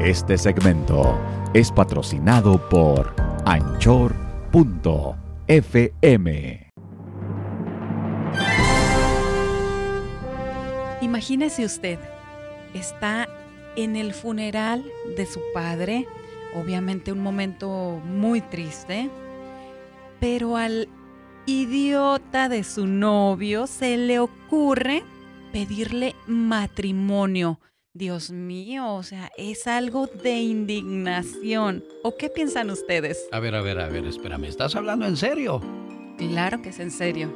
Este segmento es patrocinado por anchor.fm. Imagínese usted, está en el funeral de su padre, obviamente un momento muy triste, pero al idiota de su novio se le ocurre pedirle matrimonio. Dios mío, o sea, es algo de indignación. ¿O qué piensan ustedes? A ver, a ver, a ver, espérame, ¿estás hablando en serio? Claro que es en serio.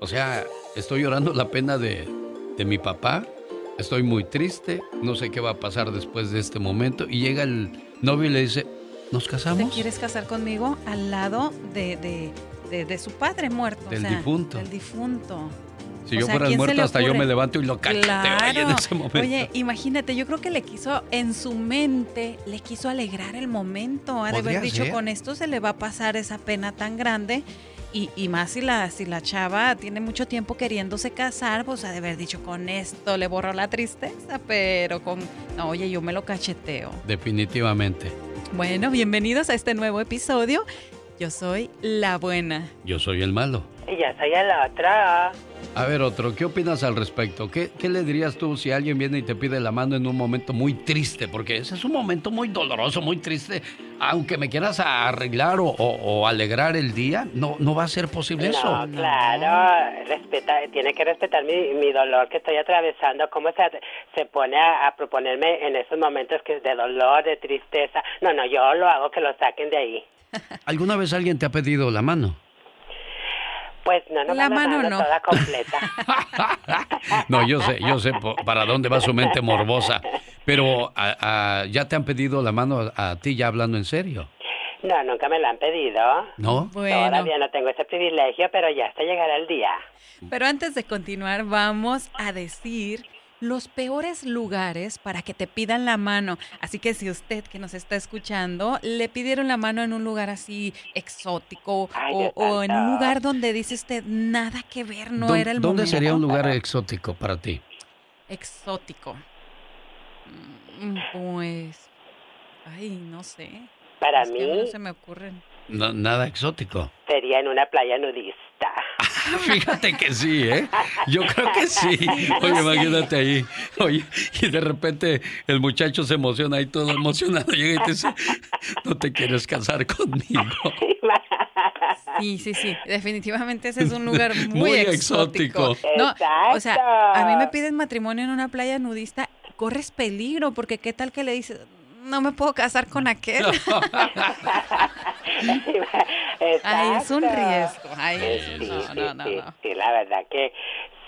O sea, estoy llorando la pena de, de mi papá, estoy muy triste, no sé qué va a pasar después de este momento, y llega el novio y le dice, ¿nos casamos? ¿Te quieres casar conmigo al lado de, de, su padre muerto? Del difunto. Del difunto. Si yo fuera el muerto, hasta yo me levanto y lo cacheteo en ese momento. Oye, imagínate, yo creo que le quiso, en su mente, le quiso alegrar el momento. Ha de haber dicho, con esto se le va a pasar esa pena tan grande. Y, y, más si la, si la chava tiene mucho tiempo queriéndose casar, pues ha de haber dicho, con esto le borro la tristeza, pero con... No, oye, yo me lo cacheteo. Definitivamente. Bueno, bienvenidos a este nuevo episodio. Yo soy la buena. Yo soy el malo. Y ya soy la otra. A ver, otro, ¿qué opinas al respecto? ¿Qué, ¿Qué, le dirías tú si alguien viene y te pide la mano en un momento muy triste? Porque ese es un momento muy doloroso, muy triste. Aunque me quieras arreglar o, alegrar el día, no, no va a ser posible eso. No, claro, respeta, tiene que respetar mi, mi, dolor que estoy atravesando. ¿Cómo se, se pone a, a, proponerme en esos momentos que de dolor, de tristeza? No, no, yo lo hago que lo saquen de ahí. ¿Alguna vez alguien te ha pedido la mano? Pues no, no la mano no. toda completa. no, yo sé, yo sé para dónde va su mente morbosa. Pero ya te han pedido la mano a, ti ya hablando en serio. No, nunca me la han pedido. ¿No? Todavía no tengo ese privilegio, pero ya hasta llegará el día. Pero antes de continuar, vamos a decir los peores lugares para que te pidan la mano. Así que si usted que nos está escuchando le pidieron la mano en un lugar así exótico o, en un lugar donde dice usted nada que ver, no era el ¿Dónde sería un lugar exótico para ti? Exótico. Mm, pues, ay, no sé. Para mí. no se me ocurren. nada exótico. Sería en una playa nudista. Fíjate que sí, ¿eh? Yo creo que sí. Oye, imagínate ahí. Oye, y de repente el muchacho se emociona ahí todo emocionado. Llega y te dice, no te quieres casar conmigo. Sí, sí, sí. Definitivamente ese es un lugar muy, exótico. No, o sea, a mí me piden matrimonio en una playa nudista, corres peligro, porque qué tal que le dices, no me puedo casar con aquel. Ay, es un riesgo. Ay, sí, no, no, no, sí, la verdad que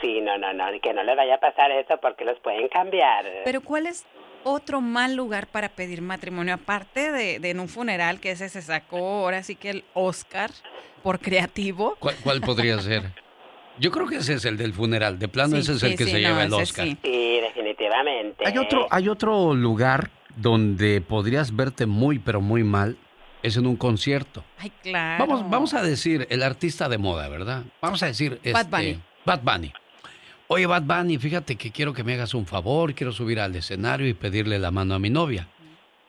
sí, no, no, no, que no le vaya a pasar eso porque los pueden cambiar. Pero ¿cuál es otro mal lugar para pedir matrimonio aparte de, de en un funeral que ese se sacó ahora sí que el Oscar por creativo? ¿Cuál, cuál podría ser? Yo creo que ese es el del funeral. De plano, ese es el que se lleva el Oscar. Sí. definitivamente. Hay otro, hay otro lugar donde podrías verte muy, pero muy mal, es en un concierto. Ay, claro. Vamos, vamos a decir el artista de moda, ¿verdad? Vamos a decir Bad este, Bunny. Bad Bunny. Oye, Bad Bunny, fíjate que quiero que me hagas un favor, quiero subir al escenario y pedirle la mano a mi novia.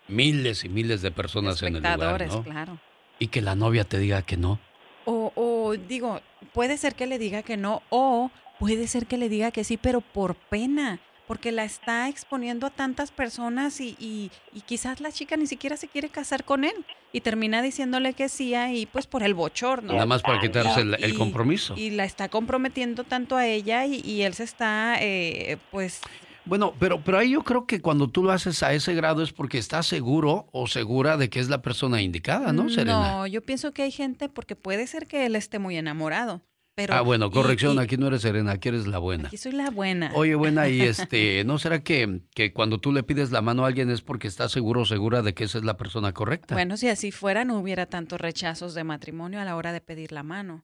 Miles y miles de personas en el lugar, ¿no? claro. Y que la novia te diga que no. O, o digo, puede ser que le diga que no, o puede ser que le diga que sí, pero por pena porque la está exponiendo a tantas personas y, y, quizás la chica ni siquiera se quiere casar con él y termina diciéndole que sí y pues por el bochorno. Nada más para quitarse el, compromiso. Y la está comprometiendo tanto a ella y, él se está eh, pues... Bueno, pero, pero ahí yo creo que cuando tú lo haces a ese grado es porque estás seguro o segura de que es la persona indicada, ¿no, Serena? No, yo pienso que hay gente porque puede ser que él esté muy enamorado ah, bueno, corrección, aquí no eres Serena, aquí eres la buena. Aquí soy la buena. Oye, buena, y este, ¿no será que, que cuando tú le pides la mano a alguien es porque estás seguro o segura de que esa es la persona correcta? Bueno, si así fuera, no hubiera tantos rechazos de matrimonio a la hora de pedir la mano.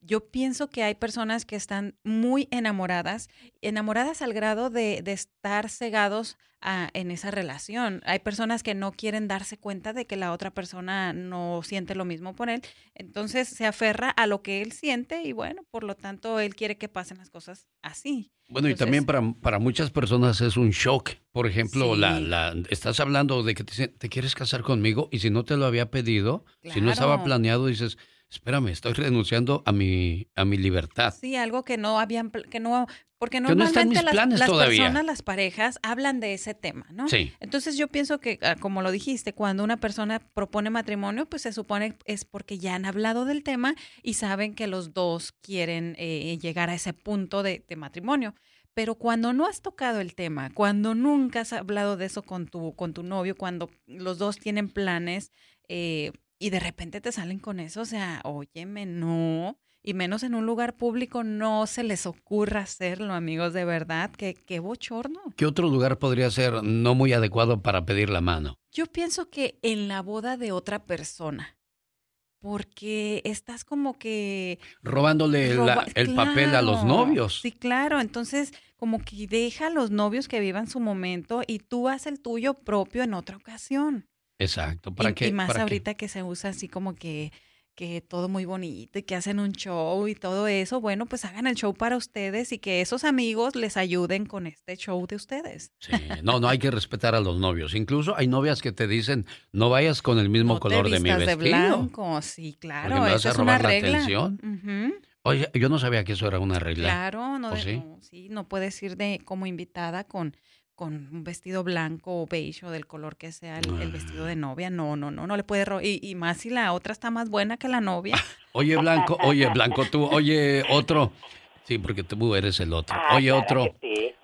Yo pienso que hay personas que están muy enamoradas, enamoradas al grado de, de estar cegados a, en esa relación. Hay personas que no quieren darse cuenta de que la otra persona no siente lo mismo por él, entonces se aferra a lo que él siente y bueno, por lo tanto, él quiere que pasen las cosas así. Bueno, y también para, para muchas personas es un shock. Por ejemplo, la, la, estás hablando de que te, te, quieres casar conmigo y si no te lo había pedido, si no estaba planeado, dices espérame, estoy renunciando a mi, a mi libertad. Sí, algo que no habían, que no, porque normalmente las, las personas, las parejas, hablan de ese tema, ¿no? Sí. Entonces yo pienso que, ah, como lo dijiste, cuando una persona propone matrimonio, pues se supone es porque ya han hablado del tema y saben que los dos quieren eh, llegar a ese punto de, de matrimonio. Pero cuando no has tocado el tema, cuando nunca has hablado de eso con tu, con tu novio, cuando los dos tienen planes, eh, y de repente te salen con eso, o sea, óyeme, no, y menos en un lugar público, no se les ocurra hacerlo, amigos, de verdad, que qué bochorno. ¿Qué otro lugar podría ser no muy adecuado para pedir la mano? Yo pienso que en la boda de otra persona, porque estás como que... Robándole el papel a los novios. Sí, claro, entonces como que deja a los novios que vivan su momento y tú haz el tuyo propio en otra ocasión. Exacto. ¿Para y, y más ahorita que se usa así como que, que todo muy bonito y que hacen un show y todo eso, bueno, pues hagan el show para ustedes y que esos amigos les ayuden con este show de ustedes. Sí, no, no hay que respetar a los novios. Incluso hay novias que te dicen, no vayas con el mismo color de mi vestido. de blanco, sí, claro. Me vas a robar la atención. Oye, yo no sabía que eso era una regla. Claro, no, sí? no, sí, no puedes ir de como invitada con con un vestido blanco o beige o del color que sea el, vestido de novia. No, no, no, no le puede... Y, y, más si la otra está más buena que la novia. oye, Blanco, oye, Blanco, tú, oye, otro. Sí, porque tú eres el otro. Ah, oye, otro.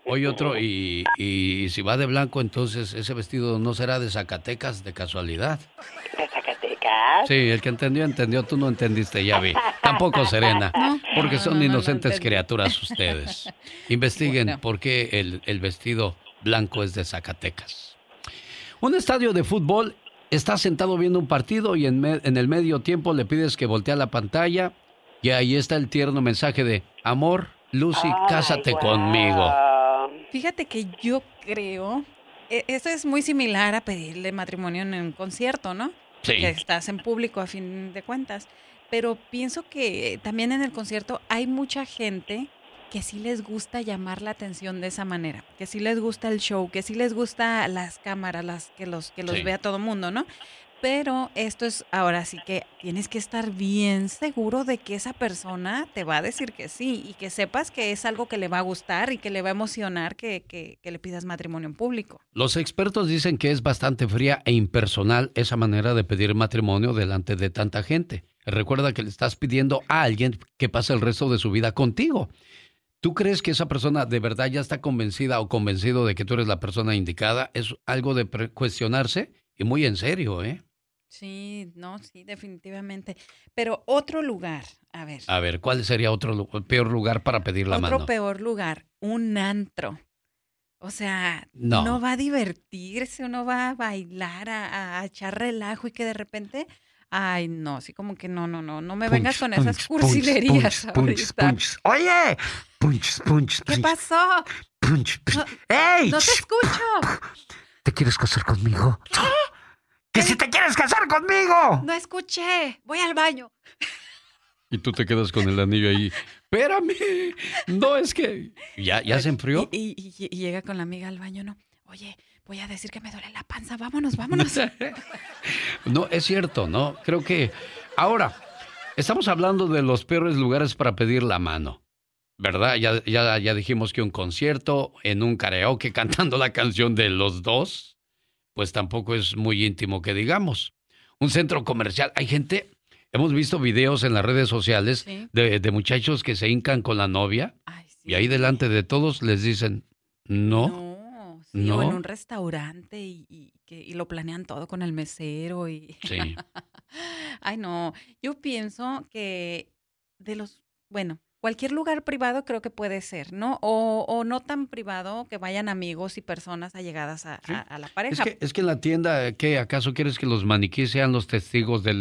Oye, otro. Y, y si va de blanco, entonces ese vestido no será de Zacatecas de casualidad. ¿De Zacatecas? Sí, el que entendió, entendió. Tú no entendiste, ya vi. Tampoco, Serena. Porque son inocentes criaturas ustedes. Investiguen por qué el, el vestido Blanco es de Zacatecas. Un estadio de fútbol está sentado viendo un partido y en, el medio tiempo le pides que voltee la pantalla y ahí está el tierno mensaje de amor, Lucy, cásate conmigo. Fíjate que yo creo, e, esto es muy similar a pedirle matrimonio en un concierto, ¿no? Sí. Que estás en público a fin de cuentas. Pero pienso que también en el concierto hay mucha gente que sí les gusta llamar la atención de esa manera, que sí les gusta el show, que sí les gusta las cámaras, las que los que los vea todo el mundo, ¿no? Pero esto es ahora sí que tienes que estar bien seguro de que esa persona te va a decir que sí y que sepas que es algo que le va a gustar y que le va a emocionar que, que, que le pidas matrimonio en público. Los expertos dicen que es bastante fría e impersonal esa manera de pedir matrimonio delante de tanta gente. Recuerda que le estás pidiendo a alguien que pase el resto de su vida contigo. ¿Tú crees que esa persona de verdad ya está convencida o convencido de que tú eres la persona indicada? Es algo de cuestionarse y muy en serio, ¿eh? Sí, no, sí, definitivamente. Pero otro lugar, a ver. A ver, ¿cuál sería otro peor lugar para pedir la mano? Otro peor lugar, un antro. O sea, no. uno va a divertirse, uno va a bailar, a, a echar relajo y que de repente Ay, no, así como que no, no, no, no me vengas con esas cursilerías ahorita. Oye, punch, punch, ¿Qué pasó? Punch, no, ¡Ey! No te escucho. ¿Te quieres casar conmigo? ¿Qué? ¡Que si te quieres casar conmigo! No escuché. Voy al baño. Y tú te quedas con el anillo ahí. Espérame. No, es que. ¿Ya, ya se enfrió? Y, y, y llega con la amiga al baño, ¿no? Oye, voy a decir que me duele la panza, vámonos, vámonos. no, es cierto, ¿no? Creo que ahora estamos hablando de los peores lugares para pedir la mano. ¿Verdad? Ya, ya, ya dijimos que un concierto en un karaoke cantando la canción de los dos, pues tampoco es muy íntimo que digamos. Un centro comercial, hay gente, hemos visto videos en las redes sociales de, muchachos que se hincan con la novia y ahí delante de todos les dicen, no ¿No? en un restaurante y, que, lo planean todo con el mesero y... Sí. Ay, no. Yo pienso que de los... Bueno, cualquier lugar privado creo que puede ser, ¿no? O, o no tan privado que vayan amigos y personas allegadas a, a, la pareja. Es que, es que en la tienda, ¿qué? ¿Acaso quieres que los maniquíes sean los testigos de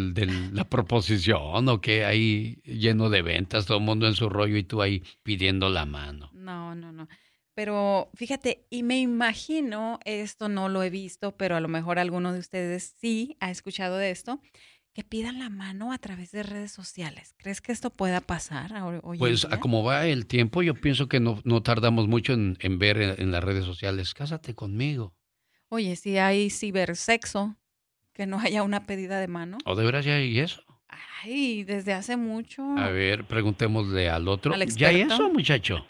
la proposición o que ahí lleno de ventas, todo el mundo en su rollo y tú ahí pidiendo la mano? No, no, no. Pero fíjate, y me imagino, esto no lo he visto, pero a lo mejor alguno de ustedes sí ha escuchado de esto, que pidan la mano a través de redes sociales. ¿Crees que esto pueda pasar hoy Pues a como va el tiempo, yo pienso que no, no tardamos mucho en, ver en, las redes sociales, cásate conmigo. Oye, si hay cibersexo, que no haya una pedida de mano. ¿O de veras ya hay eso? Ay, desde hace mucho. A ver, preguntémosle al otro. ¿Ya hay eso, muchacho?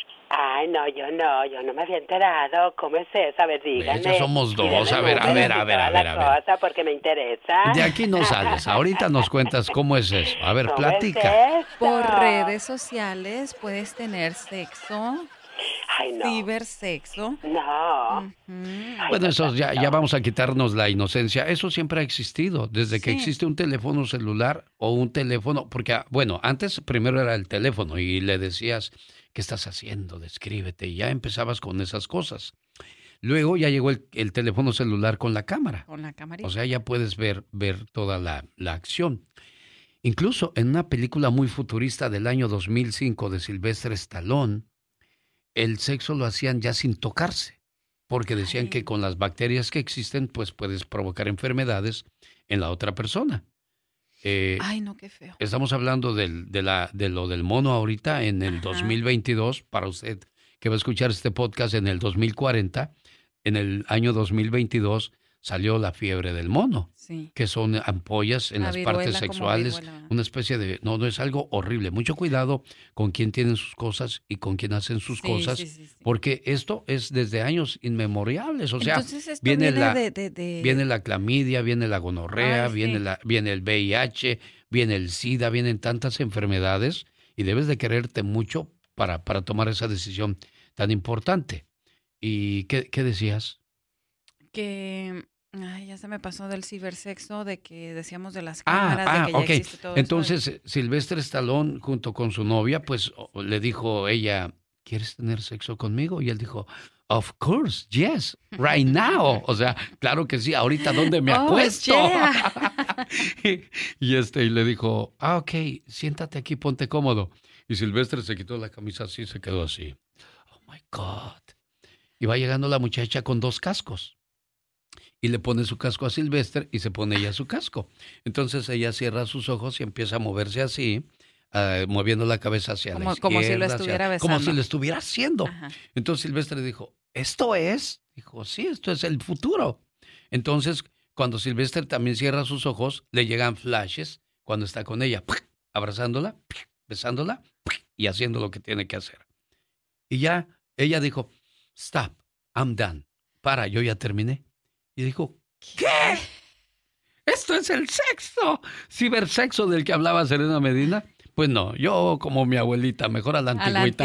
Ay, no, yo no, yo no me había enterado. ¿Cómo es eso? A ver, díganme. somos dos. A ver, a ver, a ver, a ver, a ver. Cosa porque me interesa. De aquí no sales. Ahorita nos cuentas cómo es eso. A ver, platica. Por redes sociales puedes tener sexo. Ay, no. Cibersexo. No. bueno, eso ya, ya vamos a quitarnos la inocencia. Eso siempre ha existido. Desde que existe un teléfono celular o un teléfono. Porque, bueno, antes primero era el teléfono y le decías ¿qué estás haciendo? Descríbete. Y ya empezabas con esas cosas. Luego ya llegó el, teléfono celular con la cámara. Con la cámara. O sea, ya puedes ver, ver toda la, la, acción. Incluso en una película muy futurista del año 2005 de Sylvester Stallone, el sexo lo hacían ya sin tocarse, porque decían que con las bacterias que existen, pues puedes provocar enfermedades en la otra persona. Eh, Ay, no, qué feo. Estamos hablando del, de, la, de lo del mono ahorita en el 2022, para usted que va a escuchar este podcast en el 2040, en el año 2022 salió la fiebre del mono, que son ampollas en las partes sexuales, una especie de... No, no es algo horrible. Mucho cuidado con quien tienen sus cosas y con quien hacen sus cosas, porque esto es desde años inmemoriales. O sea, viene, la, viene la clamidia, viene la gonorrea, viene, la, viene el VIH, viene el SIDA, vienen tantas enfermedades y debes de quererte mucho para, para tomar esa decisión tan importante. ¿Y qué, qué decías? Que Ay, ya se me pasó del cibersexo, de que decíamos de las ah, cámaras, de ah, que ya existe todo Entonces, Silvestre Stallone, junto con su novia, pues le dijo ella, ¿quieres tener sexo conmigo? Y él dijo, Of course, yes, right now. O sea, claro que sí, ahorita dónde me oh, acuesto. y, este, y le dijo, ah, ok, siéntate aquí, ponte cómodo. Y Silvestre se quitó la camisa así, se quedó así. Oh my God. Y va llegando la muchacha con dos cascos y le pone su casco a Silvestre y se pone ella su casco. Entonces ella cierra sus ojos y empieza a moverse así, ah, moviendo la cabeza hacia la izquierda. Como si lo estuviera Como si lo estuviera haciendo. Entonces Silvestre dijo, ¿esto es? Dijo, sí, esto es el futuro. Entonces, cuando Silvestre también cierra sus ojos, le llegan flashes cuando está con ella, abrazándola, besándola y haciendo lo que tiene que hacer. Y ya ella dijo, stop, I'm done. Para, yo ya terminé. Y dijo, ¿qué? Esto es el sexo, cibersexo del que hablaba Serena Medina. Pues no, yo como mi abuelita, mejor a la antigüita.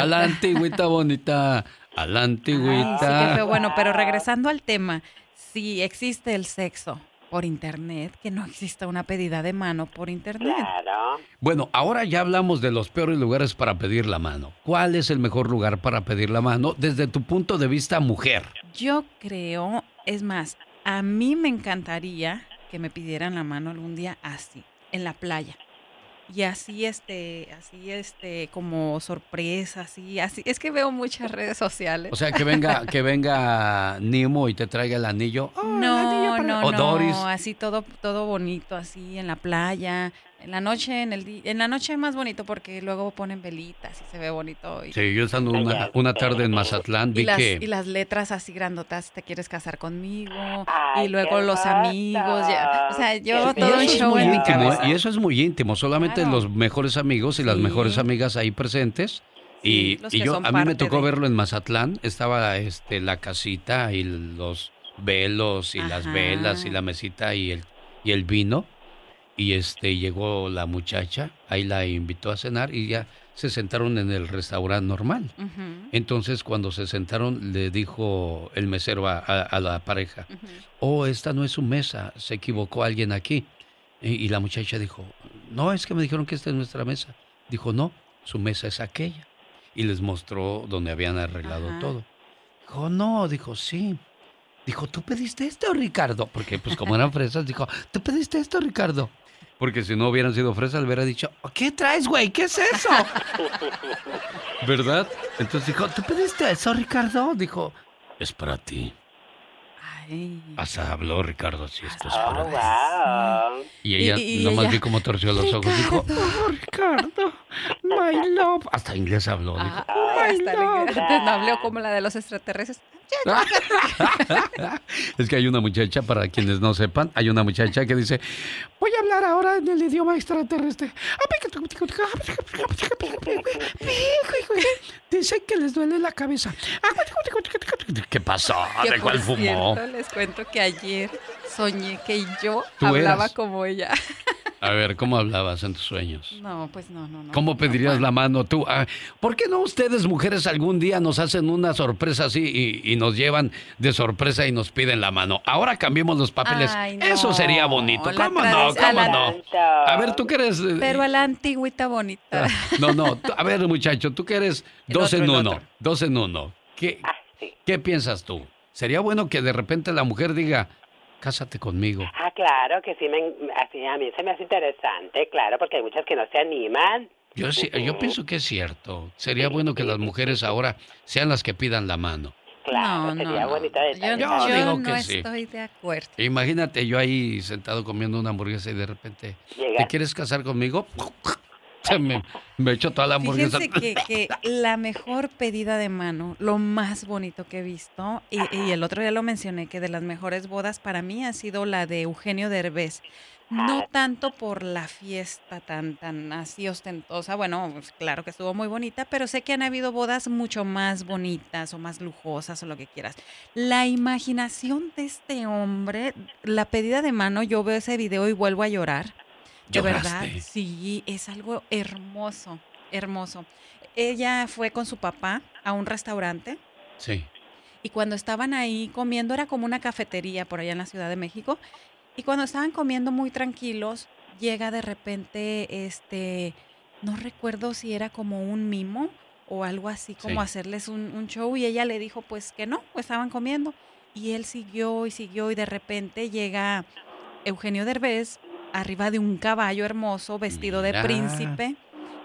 A la antigüita. bonita, a la antigüita. sí Bueno, pero regresando al tema, si existe el sexo, por internet, que no exista una pedida de mano por internet. Claro. Bueno, ahora ya hablamos de los peores lugares para pedir la mano. ¿Cuál es el mejor lugar para pedir la mano desde tu punto de vista mujer? Yo creo, es más, a mí me encantaría que me pidieran la mano algún día así, en la playa. Y así este así este como sorpresa así así. Es que veo muchas redes sociales. O sea que venga que venga Nemo y te traiga el anillo. No no no así todo todo bonito así en la playa en la noche, en el en la noche es más bonito porque luego ponen velitas y se ve bonito. sí, yo estando una, una, tarde en Mazatlán vi y las, que... Y las letras así grandotas, te quieres casar conmigo, y luego los amigos, o sea, yo todo un show en mi cabeza. Y eso es muy íntimo, solamente los mejores amigos y las mejores amigas ahí presentes. y, y yo, a mí me tocó verlo en Mazatlán, estaba este la casita y los velos y las velas y la mesita y el, y el vino y este llegó la muchacha, ahí la invitó a cenar y ya se sentaron en el restaurante normal. Entonces cuando se sentaron le dijo el mesero a, la pareja, oh, esta no es su mesa, se equivocó alguien aquí. Y, la muchacha dijo, no, es que me dijeron que esta es nuestra mesa. Dijo, no, su mesa es aquella. Y les mostró donde habían arreglado todo. Dijo, no, dijo, sí. Dijo, ¿tú pediste esto, Ricardo? Porque pues como eran fresas, dijo, ¿tú pediste esto, Ricardo? Porque si no hubieran sido fresas, le hubiera dicho, ¿qué traes, güey? ¿Qué es eso? ¿Verdad? Entonces dijo, ¿tú pediste eso, Ricardo? Dijo, es para ti. Hasta habló Ricardo así, esto es para oh, Y ella nomás vi cómo torció los ojos. Dijo, oh, Ricardo, my love. Hasta inglés habló. Dijo, oh, my love. No habló como la de los extraterrestres. es que hay una muchacha, para quienes no sepan, hay una muchacha que dice, voy a hablar ahora en el idioma extraterrestre. Dice que les duele la cabeza. ¿Qué pasó? ¿De cuál fumó? les cuento que ayer soñé que yo hablaba como ella. A ver, ¿cómo hablabas en tus sueños? No, pues no, no, no. ¿Cómo pedirías la mano tú? Ah, ¿Por qué no ustedes, mujeres, algún día nos hacen una sorpresa así y, nos llevan de sorpresa y nos piden la mano? Ahora cambiemos los papeles. Eso sería bonito. ¿Cómo no? ¿Cómo no? A ver, tú que eres... Eh, Pero a la antigüita bonita. Ah, no, no. A ver, muchacho, tú que eres dos en uno. Dos en uno. ¿Qué, ah, ¿Qué piensas tú? Sería bueno que de repente la mujer diga, Cásate conmigo. Ah, claro, que sí, me, así, a mí se me hace interesante, claro, porque hay muchas que no se animan. Yo, sí, yo pienso que es cierto. Sería bueno que las mujeres ahora sean las que pidan la mano. Claro, sería bonito Yo, yo, digo que no estoy de acuerdo. Imagínate yo ahí sentado comiendo una hamburguesa y de repente, ¿te quieres casar conmigo? me, me echo toda la hamburguesa. Fíjense que, la mejor pedida de mano, lo más bonito que he visto, y, el otro día lo mencioné, que de las mejores bodas para mí ha sido la de Eugenio Derbez. No tanto por la fiesta tan, tan así ostentosa, bueno, pues claro que estuvo muy bonita, pero sé que han habido bodas mucho más bonitas o más lujosas o lo que quieras. La imaginación de este hombre, la pedida de mano, yo veo ese video y vuelvo a llorar de verdad, sí, es algo hermoso, hermoso. Ella fue con su papá a un restaurante. Sí. Y cuando estaban ahí comiendo, era como una cafetería por allá en la Ciudad de México. Y cuando estaban comiendo muy tranquilos, llega de repente, este, no recuerdo si era como un mimo o algo así, como hacerles un, un, show. Y ella le dijo, pues que no, pues estaban comiendo. Y él siguió y siguió y de repente llega Eugenio Derbez arriba de un caballo hermoso vestido de príncipe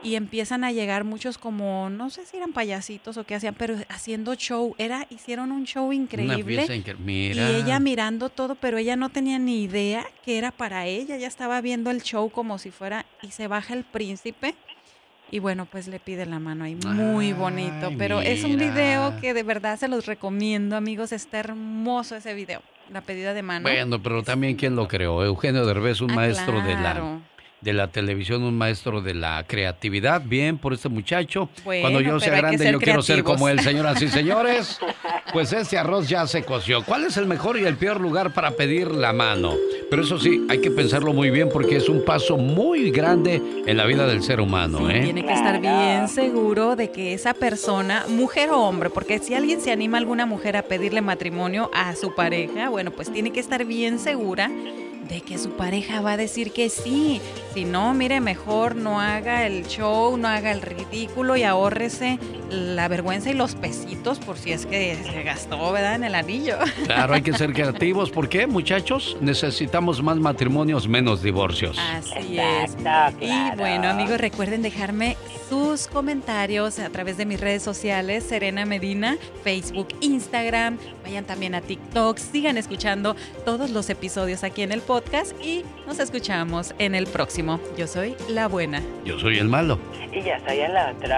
y empiezan a llegar muchos como, no sé si eran payasitos o qué hacían, pero haciendo show. Era, hicieron un show increíble. Y ella mirando todo, pero ella no tenía ni idea que era para ella. Ya estaba viendo el show como si fuera, y se baja el príncipe. Y bueno, pues le pide la mano ahí, muy bonito. Pero es un video que de verdad se los recomiendo, amigos. Está hermoso ese video la pedida de mano. Bueno, pero también quién lo creó, Eugenio Derbez, un ah, maestro de la de la televisión, un maestro de la creatividad. Bien por este muchacho. Cuando yo sea grande, yo quiero ser como él, señoras y señores. Pues este arroz ya se coció. ¿Cuál es el mejor y el peor lugar para pedir la mano? Pero eso sí, hay que pensarlo muy bien porque es un paso muy grande en la vida del ser humano. ¿eh? Tiene que estar bien seguro de que esa persona, mujer o hombre, porque si alguien se anima a alguna mujer a pedirle matrimonio a su pareja, bueno, pues tiene que estar bien segura de que su pareja va a decir que sí. Si no, mire, mejor no haga el show, no haga el ridículo y ahórrese la vergüenza y los pesitos por si es que se gastó, ¿verdad? En el anillo. Claro, hay que ser creativos. ¿Por qué, muchachos? Necesitamos más matrimonios, menos divorcios. Así es. Y bueno, amigos, recuerden dejarme sus comentarios a través de mis redes sociales, Serena Medina, Facebook, Instagram. Vayan también a TikTok. Sigan escuchando todos los episodios aquí en el podcast y nos escuchamos en el próximo. Yo soy la buena. Yo soy el malo. Y ya soy el otro.